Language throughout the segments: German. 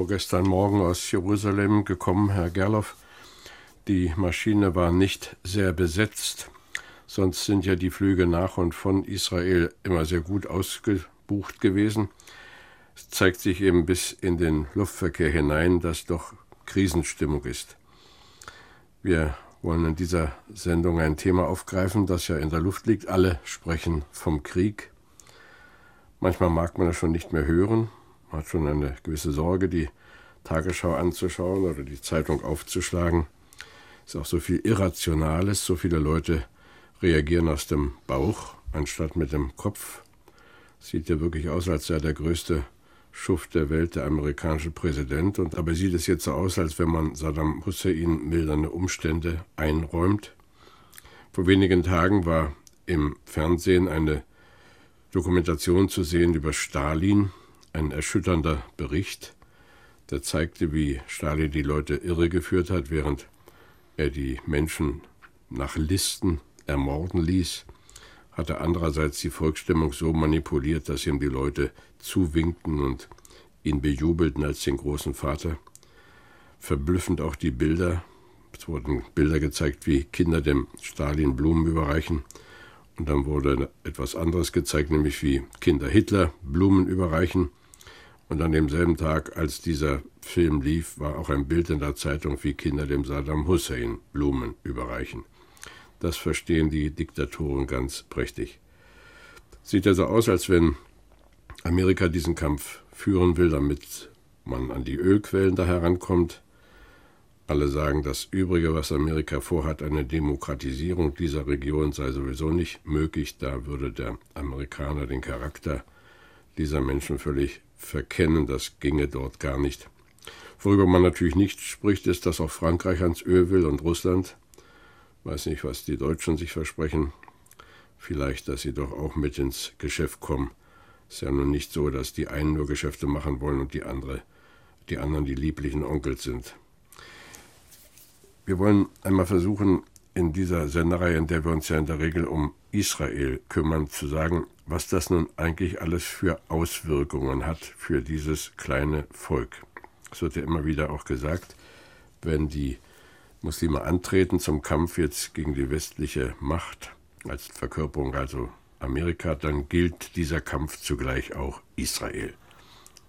Vorgestern Morgen aus Jerusalem gekommen, Herr Gerloff. Die Maschine war nicht sehr besetzt. Sonst sind ja die Flüge nach und von Israel immer sehr gut ausgebucht gewesen. Es zeigt sich eben bis in den Luftverkehr hinein, dass doch Krisenstimmung ist. Wir wollen in dieser Sendung ein Thema aufgreifen, das ja in der Luft liegt. Alle sprechen vom Krieg. Manchmal mag man es schon nicht mehr hören, man hat schon eine gewisse Sorge, die Tagesschau anzuschauen oder die Zeitung aufzuschlagen. Es ist auch so viel Irrationales, so viele Leute reagieren aus dem Bauch anstatt mit dem Kopf. Sieht ja wirklich aus, als sei der größte Schuft der Welt der amerikanische Präsident. Und dabei sieht es jetzt so aus, als wenn man Saddam Hussein mildernde Umstände einräumt. Vor wenigen Tagen war im Fernsehen eine Dokumentation zu sehen über Stalin, ein erschütternder Bericht, der zeigte, wie Stalin die Leute irregeführt hat, während er die Menschen nach Listen ermorden ließ, hatte andererseits die Volksstimmung so manipuliert, dass ihm die Leute zuwinkten und ihn bejubelten als den großen Vater. Verblüffend auch die Bilder. Es wurden Bilder gezeigt, wie Kinder dem Stalin Blumen überreichen. Und dann wurde etwas anderes gezeigt, nämlich wie Kinder Hitler Blumen überreichen. Und an demselben Tag, als dieser Film lief, war auch ein Bild in der Zeitung, wie Kinder dem Saddam Hussein Blumen überreichen. Das verstehen die Diktatoren ganz prächtig. Sieht also aus, als wenn Amerika diesen Kampf führen will, damit man an die Ölquellen da herankommt. Alle sagen, das Übrige, was Amerika vorhat, eine Demokratisierung dieser Region sei sowieso nicht möglich. Da würde der Amerikaner den Charakter dieser Menschen völlig verkennen, das ginge dort gar nicht. Worüber man natürlich nicht spricht, ist, dass auch Frankreich ans Öl will und Russland. Weiß nicht, was die Deutschen sich versprechen. Vielleicht, dass sie doch auch mit ins Geschäft kommen. Ist ja nun nicht so, dass die einen nur Geschäfte machen wollen und die andere, die anderen die lieblichen Onkels sind. Wir wollen einmal versuchen, in dieser Sendereihe, in der wir uns ja in der Regel um Israel kümmern, zu sagen, was das nun eigentlich alles für Auswirkungen hat für dieses kleine Volk. Es wird ja immer wieder auch gesagt, wenn die Muslime antreten zum Kampf jetzt gegen die westliche Macht, als Verkörperung also Amerika, dann gilt dieser Kampf zugleich auch Israel.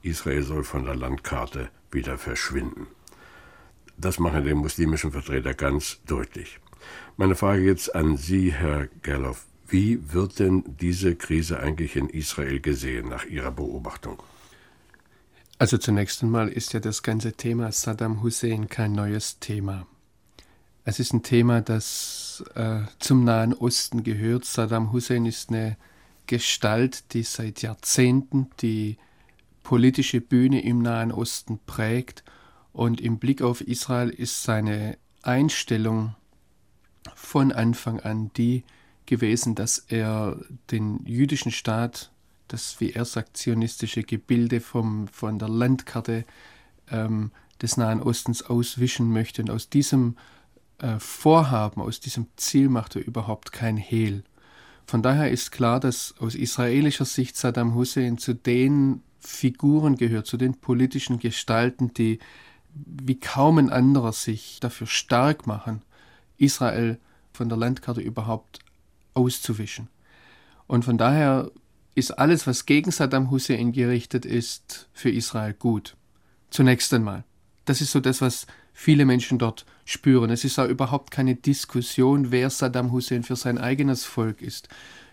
Israel soll von der Landkarte wieder verschwinden. Das machen die muslimischen Vertreter ganz deutlich. Meine Frage jetzt an Sie, Herr Gerloff. Wie wird denn diese Krise eigentlich in Israel gesehen nach Ihrer Beobachtung? Also zunächst einmal ist ja das ganze Thema Saddam Hussein kein neues Thema. Es ist ein Thema, das äh, zum Nahen Osten gehört. Saddam Hussein ist eine Gestalt, die seit Jahrzehnten die politische Bühne im Nahen Osten prägt. Und im Blick auf Israel ist seine Einstellung von Anfang an die, gewesen, dass er den jüdischen Staat, das, wie er sagt, zionistische Gebilde vom, von der Landkarte ähm, des Nahen Ostens auswischen möchte. Und aus diesem äh, Vorhaben, aus diesem Ziel macht er überhaupt kein Hehl. Von daher ist klar, dass aus israelischer Sicht Saddam Hussein zu den Figuren gehört, zu den politischen Gestalten, die wie kaum ein anderer sich dafür stark machen, Israel von der Landkarte überhaupt auszuwischen. Und von daher ist alles, was gegen Saddam Hussein gerichtet ist, für Israel gut. Zunächst einmal. Das ist so das, was viele Menschen dort spüren. Es ist auch überhaupt keine Diskussion, wer Saddam Hussein für sein eigenes Volk ist.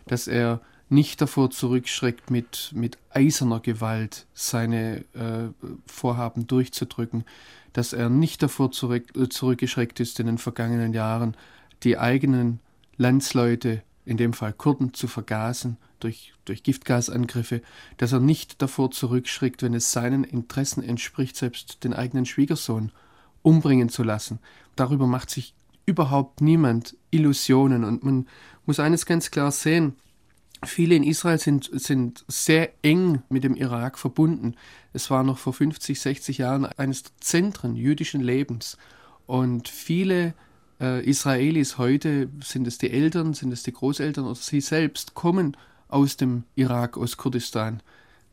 Dass er nicht davor zurückschreckt, mit, mit eiserner Gewalt seine äh, Vorhaben durchzudrücken. Dass er nicht davor zurück, äh, zurückgeschreckt ist, in den vergangenen Jahren die eigenen Landsleute in dem Fall Kurden, zu vergasen durch, durch Giftgasangriffe, dass er nicht davor zurückschrickt, wenn es seinen Interessen entspricht, selbst den eigenen Schwiegersohn umbringen zu lassen. Darüber macht sich überhaupt niemand Illusionen. Und man muss eines ganz klar sehen, Viele in Israel sind, sind sehr eng mit dem Irak verbunden. Es war noch vor 50, 60 Jahren eines der Zentren jüdischen Lebens. Und viele äh, Israelis heute, sind es die Eltern, sind es die Großeltern oder sie selbst, kommen aus dem Irak, aus Kurdistan.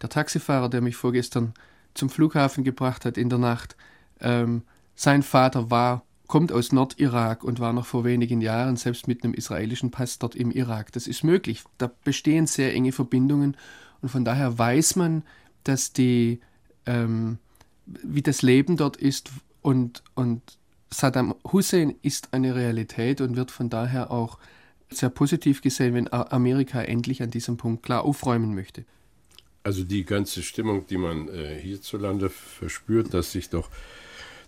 Der Taxifahrer, der mich vorgestern zum Flughafen gebracht hat in der Nacht, ähm, sein Vater war kommt aus Nordirak und war noch vor wenigen Jahren selbst mit einem israelischen Pass dort im Irak. Das ist möglich. Da bestehen sehr enge Verbindungen und von daher weiß man, dass die, ähm, wie das Leben dort ist und, und Saddam Hussein ist eine Realität und wird von daher auch sehr positiv gesehen, wenn Amerika endlich an diesem Punkt klar aufräumen möchte. Also die ganze Stimmung, die man äh, hierzulande verspürt, dass sich doch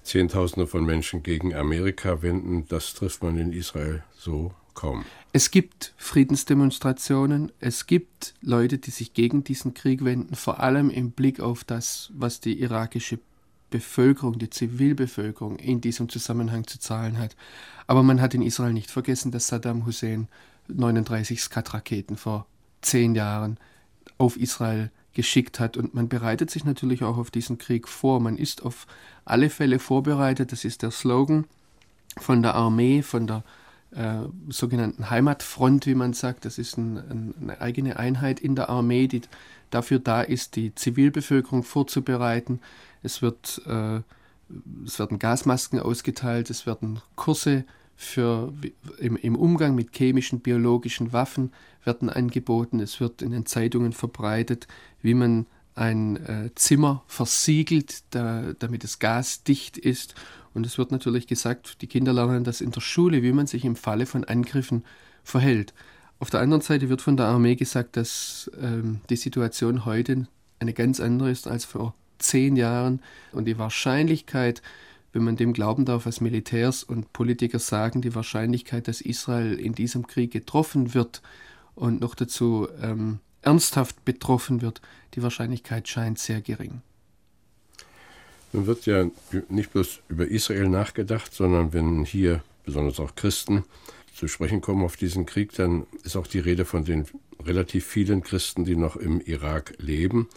Zehntausende von Menschen gegen Amerika wenden, das trifft man in Israel so kaum. Es gibt Friedensdemonstrationen, es gibt Leute, die sich gegen diesen Krieg wenden, vor allem im Blick auf das, was die irakische Bevölkerung, die Zivilbevölkerung in diesem Zusammenhang zu zahlen hat. Aber man hat in Israel nicht vergessen, dass Saddam Hussein 39 Skat-Raketen vor zehn Jahren auf Israel geschickt hat. Und man bereitet sich natürlich auch auf diesen Krieg vor. Man ist auf alle Fälle vorbereitet. Das ist der Slogan von der Armee, von der äh, sogenannten Heimatfront, wie man sagt. Das ist ein, ein, eine eigene Einheit in der Armee, die dafür da ist, die Zivilbevölkerung vorzubereiten. Es, wird, äh, es werden Gasmasken ausgeteilt, es werden Kurse für, im, im Umgang mit chemischen, biologischen Waffen werden angeboten. Es wird in den Zeitungen verbreitet, wie man ein äh, Zimmer versiegelt, da, damit es gasdicht ist. Und es wird natürlich gesagt, die Kinder lernen das in der Schule, wie man sich im Falle von Angriffen verhält. Auf der anderen Seite wird von der Armee gesagt, dass ähm, die Situation heute eine ganz andere ist als vor zehn Jahren und die Wahrscheinlichkeit, wenn man dem glauben darf, was Militärs und Politiker sagen, die Wahrscheinlichkeit, dass Israel in diesem Krieg getroffen wird und noch dazu ähm, ernsthaft betroffen wird, die Wahrscheinlichkeit scheint sehr gering. Nun wird ja nicht bloß über Israel nachgedacht, sondern wenn hier besonders auch Christen zu sprechen kommen auf diesen Krieg, dann ist auch die Rede von den relativ vielen Christen, die noch im Irak leben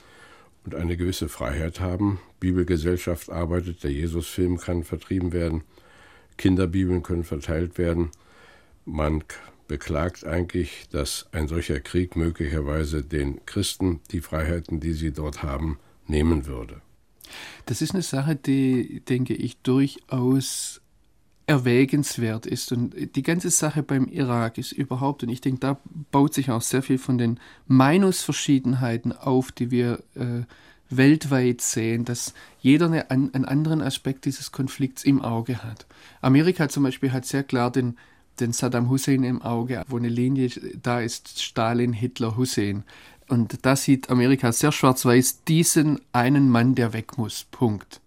und eine gewisse Freiheit haben. Bibelgesellschaft arbeitet, der Jesusfilm kann vertrieben werden, Kinderbibeln können verteilt werden. Man beklagt eigentlich, dass ein solcher Krieg möglicherweise den Christen die Freiheiten, die sie dort haben, nehmen würde. Das ist eine Sache, die, denke ich, durchaus erwägenswert ist. Und die ganze Sache beim Irak ist überhaupt, und ich denke, da baut sich auch sehr viel von den Meinungsverschiedenheiten auf, die wir äh, weltweit sehen, dass jeder eine, einen anderen Aspekt dieses Konflikts im Auge hat. Amerika zum Beispiel hat sehr klar den, den Saddam Hussein im Auge, wo eine Linie da ist, Stalin, Hitler, Hussein. Und da sieht Amerika sehr schwarz-weiß diesen einen Mann, der weg muss. Punkt.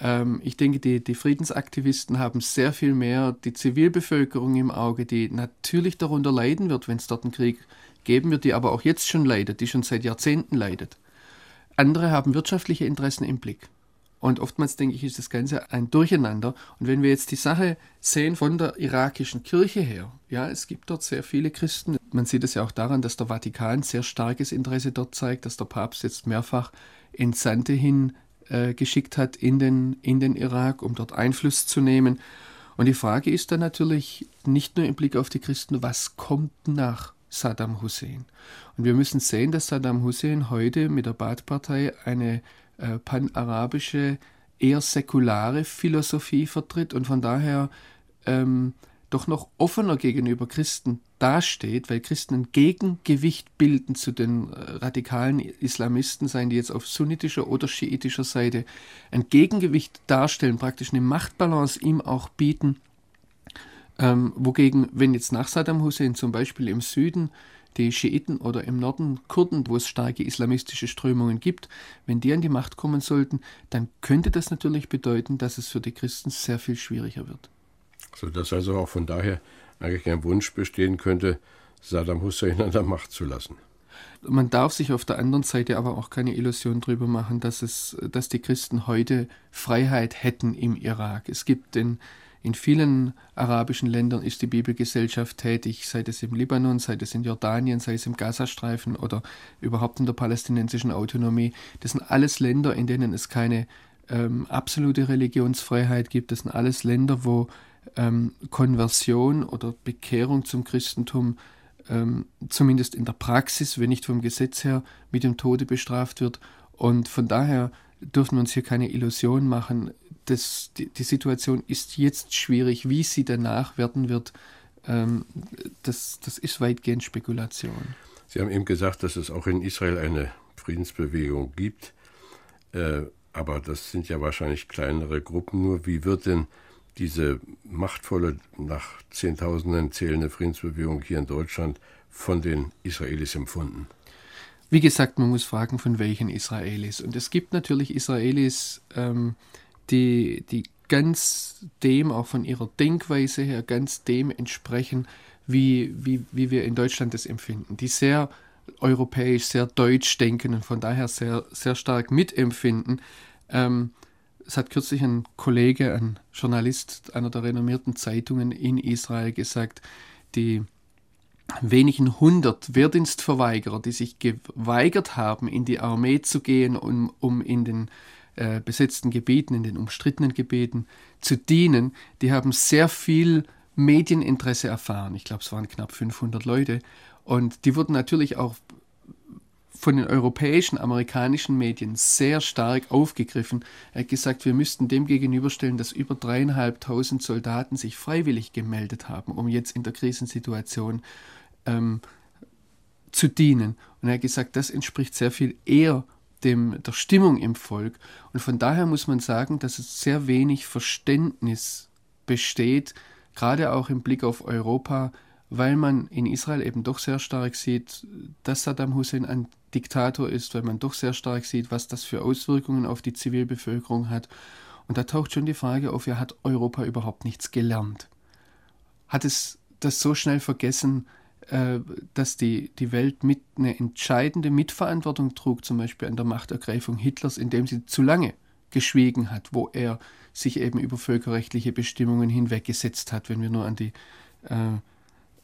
Ähm, ich denke, die, die Friedensaktivisten haben sehr viel mehr die Zivilbevölkerung im Auge, die natürlich darunter leiden wird, wenn es dort einen Krieg geben wird, die aber auch jetzt schon leidet, die schon seit Jahrzehnten leidet. Andere haben wirtschaftliche Interessen im Blick. Und oftmals denke ich, ist das Ganze ein Durcheinander. Und wenn wir jetzt die Sache sehen von der irakischen Kirche her, ja, es gibt dort sehr viele Christen. Man sieht es ja auch daran, dass der Vatikan sehr starkes Interesse dort zeigt, dass der Papst jetzt mehrfach Entsandte hin äh, geschickt hat in den, in den Irak, um dort Einfluss zu nehmen. Und die Frage ist dann natürlich nicht nur im Blick auf die Christen, was kommt nach Saddam Hussein? Und wir müssen sehen, dass Saddam Hussein heute mit der Baath-Partei eine äh, panarabische, eher säkulare Philosophie vertritt und von daher ähm, doch noch offener gegenüber Christen dasteht, weil Christen ein Gegengewicht bilden zu den äh, radikalen Islamisten, seien die jetzt auf sunnitischer oder schiitischer Seite, ein Gegengewicht darstellen, praktisch eine Machtbalance ihm auch bieten. Ähm, wogegen, wenn jetzt nach Saddam Hussein zum Beispiel im Süden die Schiiten oder im Norden Kurden, wo es starke islamistische Strömungen gibt, wenn die an die Macht kommen sollten, dann könnte das natürlich bedeuten, dass es für die Christen sehr viel schwieriger wird sodass also auch von daher eigentlich ein Wunsch bestehen könnte, Saddam Hussein an der Macht zu lassen. Man darf sich auf der anderen Seite aber auch keine Illusion darüber machen, dass, es, dass die Christen heute Freiheit hätten im Irak. Es gibt den, in vielen arabischen Ländern ist die Bibelgesellschaft tätig, sei es im Libanon, sei es in Jordanien, sei es im Gazastreifen oder überhaupt in der palästinensischen Autonomie. Das sind alles Länder, in denen es keine ähm, absolute Religionsfreiheit gibt. Das sind alles Länder, wo ähm, Konversion oder Bekehrung zum Christentum ähm, zumindest in der Praxis, wenn nicht vom Gesetz her, mit dem Tode bestraft wird. Und von daher dürfen wir uns hier keine Illusion machen. Das, die, die Situation ist jetzt schwierig. Wie sie danach werden wird, ähm, das, das ist weitgehend Spekulation. Sie haben eben gesagt, dass es auch in Israel eine Friedensbewegung gibt. Äh, aber das sind ja wahrscheinlich kleinere Gruppen nur. Wie wird denn diese machtvolle, nach Zehntausenden zählende Friedensbewegung hier in Deutschland von den Israelis empfunden? Wie gesagt, man muss fragen, von welchen Israelis. Und es gibt natürlich Israelis, ähm, die, die ganz dem, auch von ihrer Denkweise her, ganz dem entsprechen, wie, wie, wie wir in Deutschland das empfinden. Die sehr europäisch, sehr deutsch denken und von daher sehr, sehr stark mitempfinden. Ähm, es hat kürzlich ein Kollege, ein Journalist einer der renommierten Zeitungen in Israel gesagt, die wenigen hundert Wehrdienstverweigerer, die sich geweigert haben, in die Armee zu gehen, um, um in den äh, besetzten Gebieten, in den umstrittenen Gebieten zu dienen, die haben sehr viel Medieninteresse erfahren. Ich glaube, es waren knapp 500 Leute. Und die wurden natürlich auch von den europäischen, amerikanischen Medien sehr stark aufgegriffen. Er hat gesagt, wir müssten dem gegenüberstellen, dass über dreieinhalbtausend Soldaten sich freiwillig gemeldet haben, um jetzt in der Krisensituation ähm, zu dienen. Und er hat gesagt, das entspricht sehr viel eher dem, der Stimmung im Volk. Und von daher muss man sagen, dass es sehr wenig Verständnis besteht, gerade auch im Blick auf Europa, weil man in Israel eben doch sehr stark sieht, dass Saddam Hussein ein Diktator ist, weil man doch sehr stark sieht, was das für Auswirkungen auf die Zivilbevölkerung hat. Und da taucht schon die Frage auf, ja, hat Europa überhaupt nichts gelernt? Hat es das so schnell vergessen, dass die, die Welt mit eine entscheidende Mitverantwortung trug, zum Beispiel an der Machtergreifung Hitlers, indem sie zu lange geschwiegen hat, wo er sich eben über völkerrechtliche Bestimmungen hinweggesetzt hat, wenn wir nur an die äh,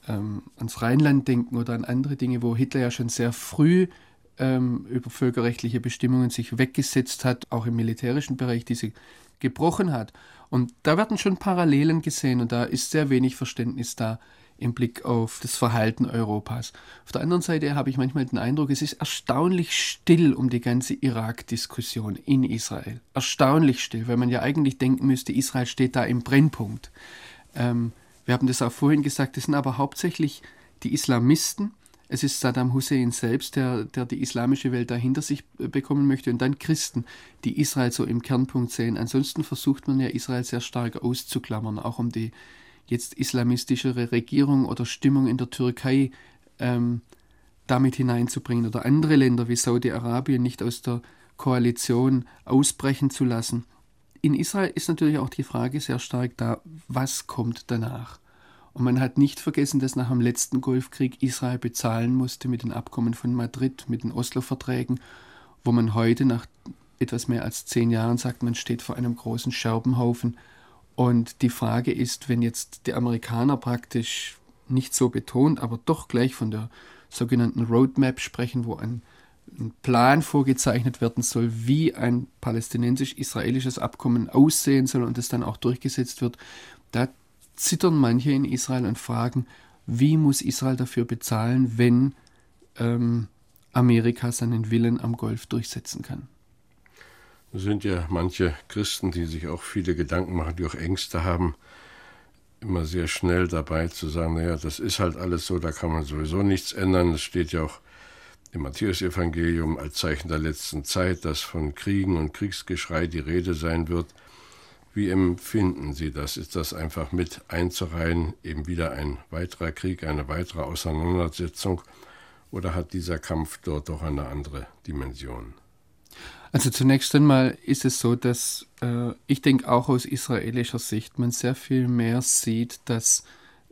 ähm, ans Rheinland denken oder an andere Dinge, wo Hitler ja schon sehr früh ähm, über völkerrechtliche Bestimmungen sich weggesetzt hat, auch im militärischen Bereich diese gebrochen hat. Und da werden schon Parallelen gesehen und da ist sehr wenig Verständnis da im Blick auf das Verhalten Europas. Auf der anderen Seite habe ich manchmal den Eindruck, es ist erstaunlich still um die ganze Irak-Diskussion in Israel. Erstaunlich still, weil man ja eigentlich denken müsste, Israel steht da im Brennpunkt. Ähm, wir haben das auch vorhin gesagt, es sind aber hauptsächlich die Islamisten. Es ist Saddam Hussein selbst, der, der die islamische Welt dahinter sich bekommen möchte, und dann Christen, die Israel so im Kernpunkt sehen. Ansonsten versucht man ja Israel sehr stark auszuklammern, auch um die jetzt islamistischere Regierung oder Stimmung in der Türkei ähm, damit hineinzubringen oder andere Länder wie Saudi-Arabien nicht aus der Koalition ausbrechen zu lassen in Israel ist natürlich auch die Frage sehr stark da, was kommt danach? Und man hat nicht vergessen, dass nach dem letzten Golfkrieg Israel bezahlen musste mit den Abkommen von Madrid, mit den Oslo-Verträgen, wo man heute nach etwas mehr als zehn Jahren sagt, man steht vor einem großen Scherbenhaufen. Und die Frage ist, wenn jetzt die Amerikaner praktisch nicht so betont, aber doch gleich von der sogenannten Roadmap sprechen, wo ein ein Plan vorgezeichnet werden soll, wie ein palästinensisch-israelisches Abkommen aussehen soll und es dann auch durchgesetzt wird, da zittern manche in Israel und fragen, wie muss Israel dafür bezahlen, wenn ähm, Amerika seinen Willen am Golf durchsetzen kann. Sind ja manche Christen, die sich auch viele Gedanken machen, die auch Ängste haben, immer sehr schnell dabei zu sagen, naja, das ist halt alles so, da kann man sowieso nichts ändern. Es steht ja auch im Matthäusevangelium als Zeichen der letzten Zeit, dass von Kriegen und Kriegsgeschrei die Rede sein wird. Wie empfinden Sie das? Ist das einfach mit einzureihen, eben wieder ein weiterer Krieg, eine weitere Auseinandersetzung? Oder hat dieser Kampf dort doch eine andere Dimension? Also zunächst einmal ist es so, dass äh, ich denke auch aus israelischer Sicht man sehr viel mehr sieht, dass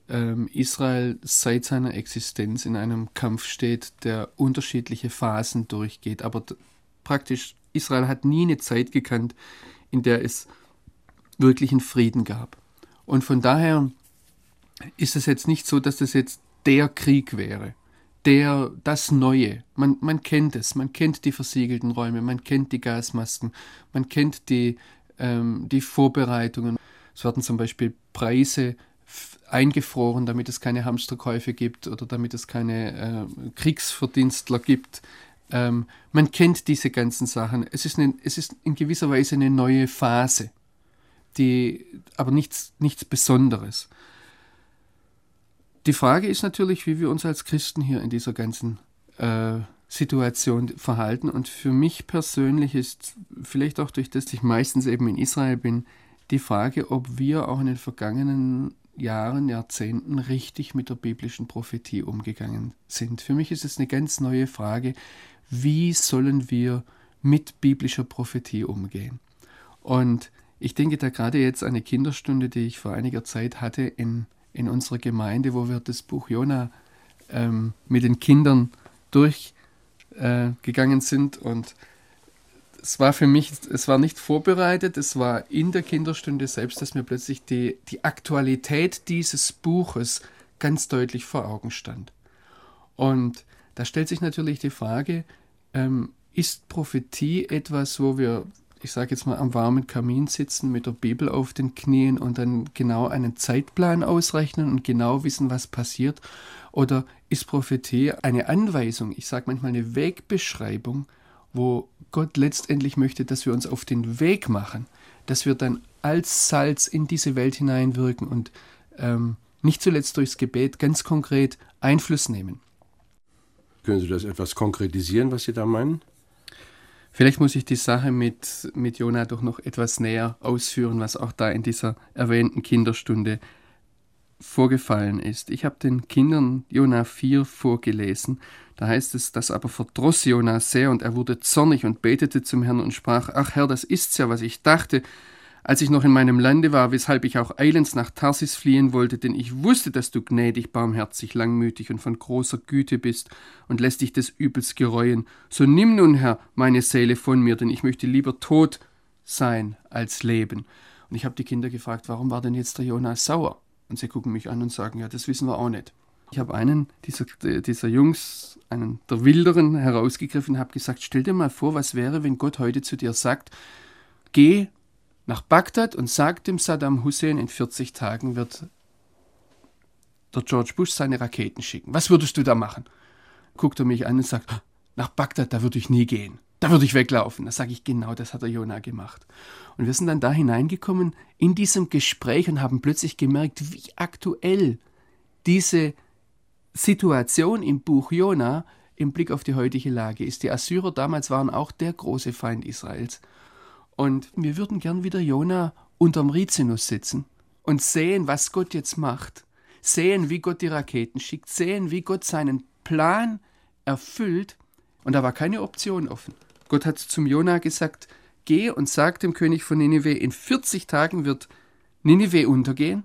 ähm, Israel seit seiner Existenz in einem Kampf steht, der unterschiedliche Phasen durchgeht. Aber praktisch, Israel hat nie eine Zeit gekannt, in der es wirklichen Frieden gab. Und von daher ist es jetzt nicht so, dass das jetzt der Krieg wäre, der, das Neue. Man, man kennt es, man kennt die versiegelten Räume, man kennt die Gasmasken, man kennt die, ähm, die Vorbereitungen. Es werden zum Beispiel Preise eingefroren, damit es keine Hamsterkäufe gibt oder damit es keine äh, Kriegsverdienstler gibt. Ähm, man kennt diese ganzen Sachen. Es ist, eine, es ist in gewisser Weise eine neue Phase, die, aber nichts, nichts Besonderes. Die Frage ist natürlich, wie wir uns als Christen hier in dieser ganzen äh, Situation verhalten. Und für mich persönlich ist, vielleicht auch durch das ich meistens eben in Israel bin, die Frage, ob wir auch in den vergangenen Jahren, Jahrzehnten richtig mit der biblischen Prophetie umgegangen sind. Für mich ist es eine ganz neue Frage, wie sollen wir mit biblischer Prophetie umgehen? Und ich denke da gerade jetzt eine Kinderstunde, die ich vor einiger Zeit hatte in, in unserer Gemeinde, wo wir das Buch Jona ähm, mit den Kindern durchgegangen äh, sind und es war für mich, es war nicht vorbereitet, es war in der Kinderstunde selbst, dass mir plötzlich die, die Aktualität dieses Buches ganz deutlich vor Augen stand. Und da stellt sich natürlich die Frage, ähm, ist Prophetie etwas, wo wir, ich sage jetzt mal, am warmen Kamin sitzen mit der Bibel auf den Knien und dann genau einen Zeitplan ausrechnen und genau wissen, was passiert? Oder ist Prophetie eine Anweisung, ich sage manchmal eine Wegbeschreibung, wo Gott letztendlich möchte, dass wir uns auf den Weg machen, dass wir dann als Salz in diese Welt hineinwirken und ähm, nicht zuletzt durchs Gebet ganz konkret Einfluss nehmen. Können Sie das etwas konkretisieren, was Sie da meinen? Vielleicht muss ich die Sache mit, mit Jona doch noch etwas näher ausführen, was auch da in dieser erwähnten Kinderstunde vorgefallen ist. Ich habe den Kindern Jona 4 vorgelesen. Da heißt es, das aber verdross Jona sehr und er wurde zornig und betete zum Herrn und sprach, ach Herr, das ist's ja, was ich dachte, als ich noch in meinem Lande war, weshalb ich auch eilends nach Tarsis fliehen wollte, denn ich wusste, dass du gnädig, barmherzig, langmütig und von großer Güte bist und lässt dich des Übels gereuen. So nimm nun, Herr, meine Seele von mir, denn ich möchte lieber tot sein als leben. Und ich habe die Kinder gefragt, warum war denn jetzt der Jonas sauer? Und sie gucken mich an und sagen, ja, das wissen wir auch nicht. Ich habe einen dieser, dieser Jungs, einen der Wilderen, herausgegriffen und habe gesagt, stell dir mal vor, was wäre, wenn Gott heute zu dir sagt, geh nach Bagdad und sag dem Saddam Hussein, in 40 Tagen wird der George Bush seine Raketen schicken. Was würdest du da machen? Guckt er mich an und sagt, nach Bagdad, da würde ich nie gehen. Da würde ich weglaufen. Da sage ich, genau, das hat der Jonah gemacht. Und wir sind dann da hineingekommen in diesem Gespräch und haben plötzlich gemerkt, wie aktuell diese Situation im Buch Jona im Blick auf die heutige Lage ist. Die Assyrer damals waren auch der große Feind Israels. Und wir würden gern wieder Jona unterm Rizinus sitzen und sehen, was Gott jetzt macht. Sehen, wie Gott die Raketen schickt. Sehen, wie Gott seinen Plan erfüllt. Und da war keine Option offen. Gott hat zum Jona gesagt, geh und sag dem König von Ninive, in 40 Tagen wird Ninive untergehen.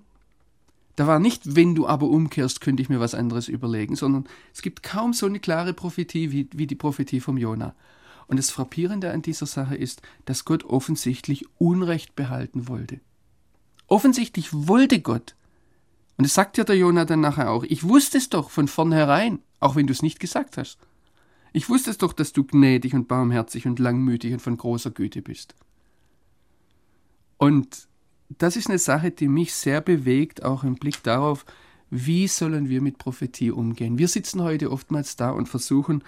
Da war nicht, wenn du aber umkehrst, könnte ich mir was anderes überlegen, sondern es gibt kaum so eine klare Prophetie wie, wie die Prophetie vom Jona. Und das Frappierende an dieser Sache ist, dass Gott offensichtlich Unrecht behalten wollte. Offensichtlich wollte Gott. Und es sagt ja der Jona dann nachher auch, ich wusste es doch von vornherein, auch wenn du es nicht gesagt hast. Ich wusste es doch, dass du gnädig und barmherzig und langmütig und von großer Güte bist. Und das ist eine Sache, die mich sehr bewegt, auch im Blick darauf, wie sollen wir mit Prophetie umgehen. Wir sitzen heute oftmals da und versuchen,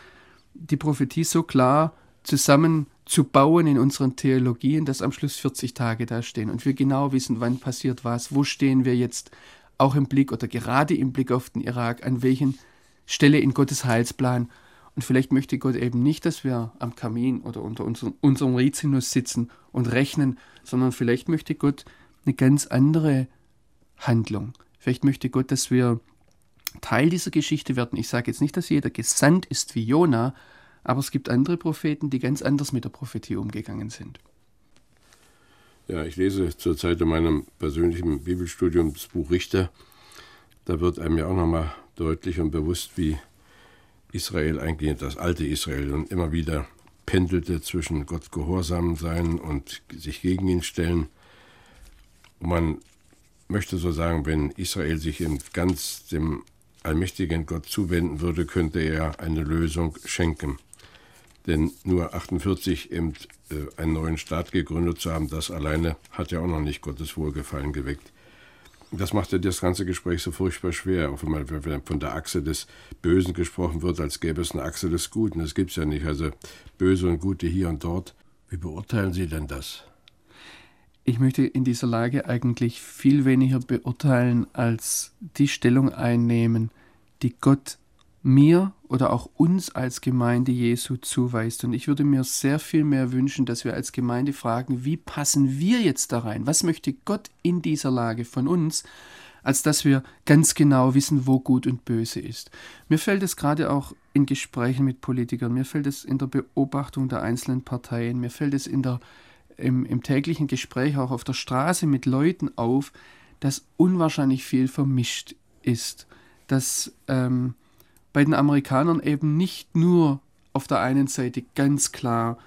die Prophetie so klar zusammenzubauen in unseren Theologien, dass am Schluss 40 Tage da stehen und wir genau wissen, wann passiert was, wo stehen wir jetzt auch im Blick oder gerade im Blick auf den Irak, an welchen Stelle in Gottes Heilsplan. Und vielleicht möchte Gott eben nicht, dass wir am Kamin oder unter unserem, unserem Rizinus sitzen und rechnen, sondern vielleicht möchte Gott, eine ganz andere Handlung. Vielleicht möchte Gott, dass wir Teil dieser Geschichte werden. Ich sage jetzt nicht, dass jeder gesandt ist wie Jona, aber es gibt andere Propheten, die ganz anders mit der Prophetie umgegangen sind. Ja, ich lese zurzeit in meinem persönlichen Bibelstudium das Buch Richter. da wird einem ja auch nochmal deutlich und bewusst, wie Israel eigentlich, das alte Israel, und immer wieder pendelte zwischen Gott gehorsam sein und sich gegen ihn stellen. Und man möchte so sagen, wenn Israel sich in ganz dem allmächtigen Gott zuwenden würde, könnte er eine Lösung schenken. Denn nur 48 eben äh, einen neuen Staat gegründet zu haben, das alleine hat ja auch noch nicht Gottes Wohlgefallen geweckt. Das macht ja das ganze Gespräch so furchtbar schwer, auch wenn man von der Achse des Bösen gesprochen wird, als gäbe es eine Achse des Guten. Das gibt es ja nicht. Also Böse und Gute hier und dort. Wie beurteilen Sie denn das? Ich möchte in dieser Lage eigentlich viel weniger beurteilen, als die Stellung einnehmen, die Gott mir oder auch uns als Gemeinde Jesu zuweist. Und ich würde mir sehr viel mehr wünschen, dass wir als Gemeinde fragen, wie passen wir jetzt da rein? Was möchte Gott in dieser Lage von uns? als dass wir ganz genau wissen, wo gut und böse ist. Mir fällt es gerade auch in Gesprächen mit Politikern, mir fällt es in der Beobachtung der einzelnen Parteien, mir fällt es in der, im, im täglichen Gespräch auch auf der Straße mit Leuten auf, dass unwahrscheinlich viel vermischt ist, dass ähm, bei den Amerikanern eben nicht nur auf der einen Seite ganz klar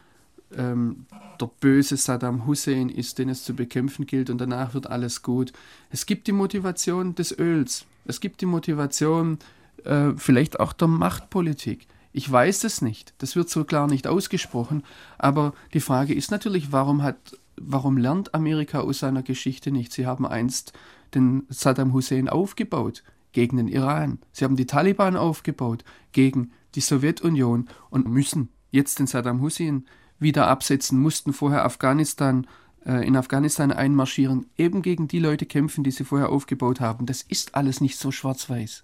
ähm, der böse Saddam Hussein ist, den es zu bekämpfen gilt und danach wird alles gut. Es gibt die Motivation des Öls, es gibt die Motivation äh, vielleicht auch der Machtpolitik. Ich weiß es nicht, das wird so klar nicht ausgesprochen, aber die Frage ist natürlich, warum hat warum lernt Amerika aus seiner Geschichte nicht? Sie haben einst den Saddam Hussein aufgebaut gegen den Iran. Sie haben die Taliban aufgebaut gegen die Sowjetunion und müssen jetzt den Saddam Hussein wieder absetzen, mussten vorher Afghanistan äh, in Afghanistan einmarschieren, eben gegen die Leute kämpfen, die sie vorher aufgebaut haben. Das ist alles nicht so schwarz-weiß.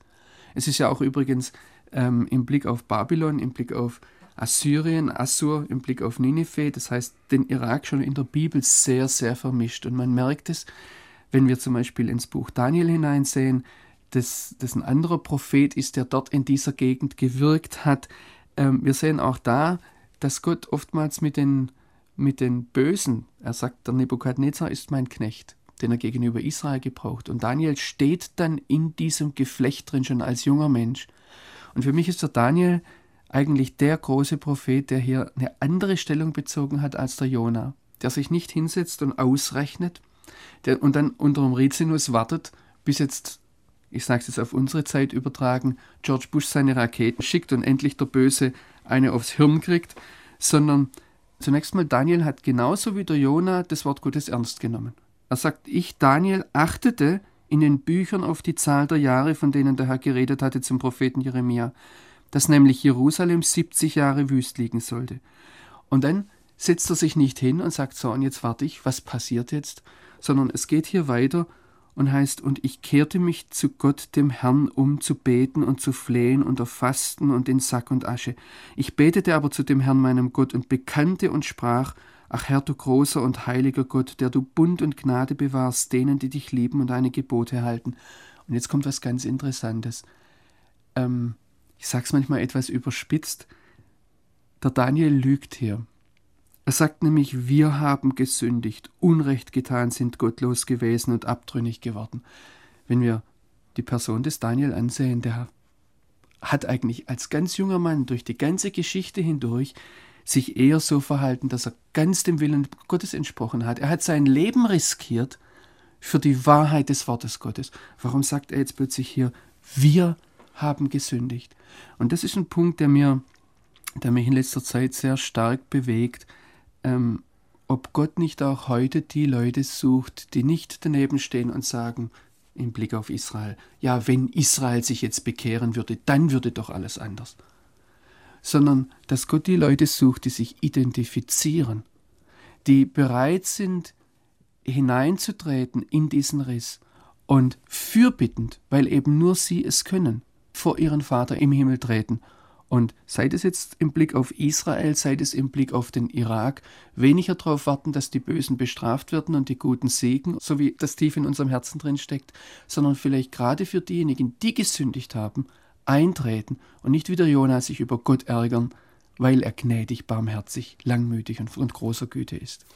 Es ist ja auch übrigens ähm, im Blick auf Babylon, im Blick auf Assyrien, Assur, im Blick auf Ninive, das heißt den Irak schon in der Bibel sehr, sehr vermischt. Und man merkt es, wenn wir zum Beispiel ins Buch Daniel hineinsehen, das, das ein anderer Prophet ist, der dort in dieser Gegend gewirkt hat. Ähm, wir sehen auch da, dass Gott oftmals mit den, mit den Bösen, er sagt, der Nebukadnezar ist mein Knecht, den er gegenüber Israel gebraucht. Und Daniel steht dann in diesem Geflecht drin, schon als junger Mensch. Und für mich ist der Daniel eigentlich der große Prophet, der hier eine andere Stellung bezogen hat als der Jona, der sich nicht hinsetzt und ausrechnet der, und dann unter dem Rizinus wartet, bis jetzt ich sage es jetzt auf unsere Zeit übertragen, George Bush seine Raketen schickt und endlich der Böse eine aufs Hirn kriegt, sondern zunächst mal Daniel hat genauso wie der Jona das Wort Gottes ernst genommen. Er sagt, ich, Daniel, achtete in den Büchern auf die Zahl der Jahre, von denen der Herr geredet hatte zum Propheten Jeremia, dass nämlich Jerusalem 70 Jahre wüst liegen sollte. Und dann setzt er sich nicht hin und sagt, so, und jetzt warte ich, was passiert jetzt, sondern es geht hier weiter und heißt, und ich kehrte mich zu Gott dem Herrn um zu beten und zu flehen unter Fasten und in Sack und Asche. Ich betete aber zu dem Herrn meinem Gott und bekannte und sprach, Ach Herr, du großer und heiliger Gott, der du Bund und Gnade bewahrst denen, die dich lieben und deine Gebote halten. Und jetzt kommt was ganz Interessantes. Ähm, ich sag's manchmal etwas überspitzt. Der Daniel lügt hier. Er sagt nämlich, wir haben gesündigt, Unrecht getan, sind gottlos gewesen und abtrünnig geworden. Wenn wir die Person des Daniel ansehen, der hat eigentlich als ganz junger Mann durch die ganze Geschichte hindurch sich eher so verhalten, dass er ganz dem Willen Gottes entsprochen hat. Er hat sein Leben riskiert für die Wahrheit des Wortes Gottes. Warum sagt er jetzt plötzlich hier, wir haben gesündigt? Und das ist ein Punkt, der mir, der mich in letzter Zeit sehr stark bewegt, ähm, ob Gott nicht auch heute die Leute sucht, die nicht daneben stehen und sagen, im Blick auf Israel, ja, wenn Israel sich jetzt bekehren würde, dann würde doch alles anders. Sondern dass Gott die Leute sucht, die sich identifizieren, die bereit sind, hineinzutreten in diesen Riss und fürbittend, weil eben nur sie es können, vor ihren Vater im Himmel treten und sei es jetzt im Blick auf Israel, sei es im Blick auf den Irak, weniger darauf warten, dass die Bösen bestraft werden und die Guten siegen, so wie das tief in unserem Herzen drin steckt, sondern vielleicht gerade für diejenigen, die gesündigt haben, eintreten und nicht wie der Jonas sich über Gott ärgern, weil er gnädig, barmherzig, langmütig und von großer Güte ist.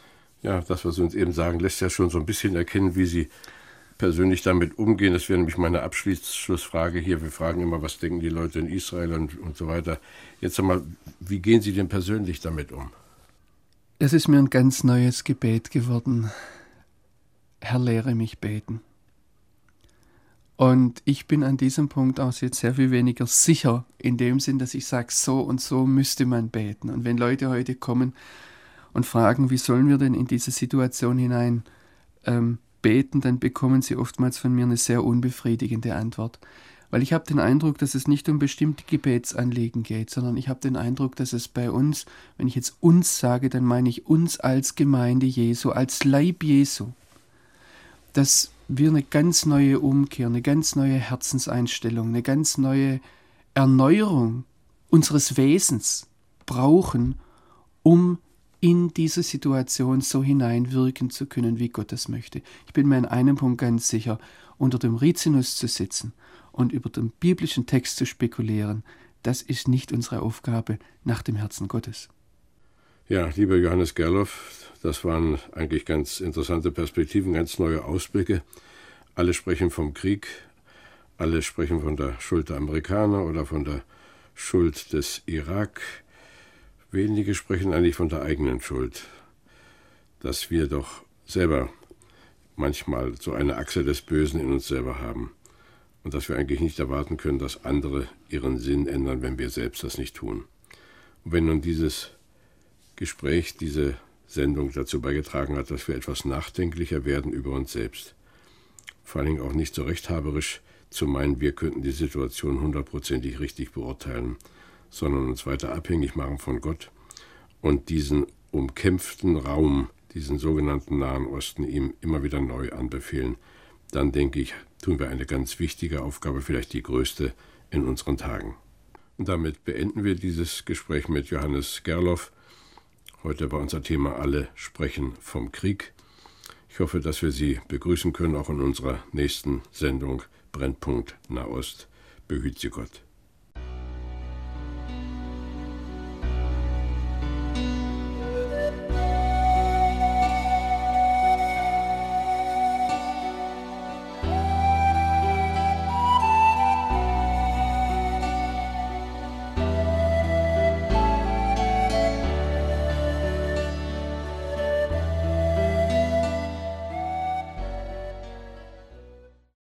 Ja, das, was Sie uns eben sagen, lässt ja schon so ein bisschen erkennen, wie Sie persönlich damit umgehen? Das wäre nämlich meine Abschlussfrage hier. Wir fragen immer, was denken die Leute in Israel und, und so weiter. Jetzt einmal, wie gehen Sie denn persönlich damit um? Es ist mir ein ganz neues Gebet geworden. Herr, lehre mich beten. Und ich bin an diesem Punkt auch jetzt sehr viel weniger sicher, in dem Sinn, dass ich sage, so und so müsste man beten. Und wenn Leute heute kommen und fragen, wie sollen wir denn in diese Situation hinein ähm, beten, dann bekommen sie oftmals von mir eine sehr unbefriedigende Antwort. Weil ich habe den Eindruck, dass es nicht um bestimmte Gebetsanliegen geht, sondern ich habe den Eindruck, dass es bei uns, wenn ich jetzt uns sage, dann meine ich uns als Gemeinde Jesu, als Leib Jesu, dass wir eine ganz neue Umkehr, eine ganz neue Herzenseinstellung, eine ganz neue Erneuerung unseres Wesens brauchen, um in diese Situation so hineinwirken zu können, wie Gott es möchte. Ich bin mir in einem Punkt ganz sicher, unter dem Rizinus zu sitzen und über den biblischen Text zu spekulieren, das ist nicht unsere Aufgabe nach dem Herzen Gottes. Ja, lieber Johannes Gerloff, das waren eigentlich ganz interessante Perspektiven, ganz neue Ausblicke. Alle sprechen vom Krieg, alle sprechen von der Schuld der Amerikaner oder von der Schuld des Irak. Wenige sprechen eigentlich von der eigenen Schuld, dass wir doch selber manchmal so eine Achse des Bösen in uns selber haben und dass wir eigentlich nicht erwarten können, dass andere ihren Sinn ändern, wenn wir selbst das nicht tun. Und wenn nun dieses Gespräch, diese Sendung dazu beigetragen hat, dass wir etwas nachdenklicher werden über uns selbst. Vor allen Dingen auch nicht so rechthaberisch zu meinen, wir könnten die Situation hundertprozentig richtig beurteilen, sondern uns weiter abhängig machen von Gott und diesen umkämpften Raum, diesen sogenannten Nahen Osten, ihm immer wieder neu anbefehlen, dann denke ich, tun wir eine ganz wichtige Aufgabe, vielleicht die größte in unseren Tagen. Und damit beenden wir dieses Gespräch mit Johannes Gerloff. Heute war unser Thema Alle sprechen vom Krieg. Ich hoffe, dass wir Sie begrüßen können, auch in unserer nächsten Sendung Brennpunkt Nahost. Behüt Sie Gott.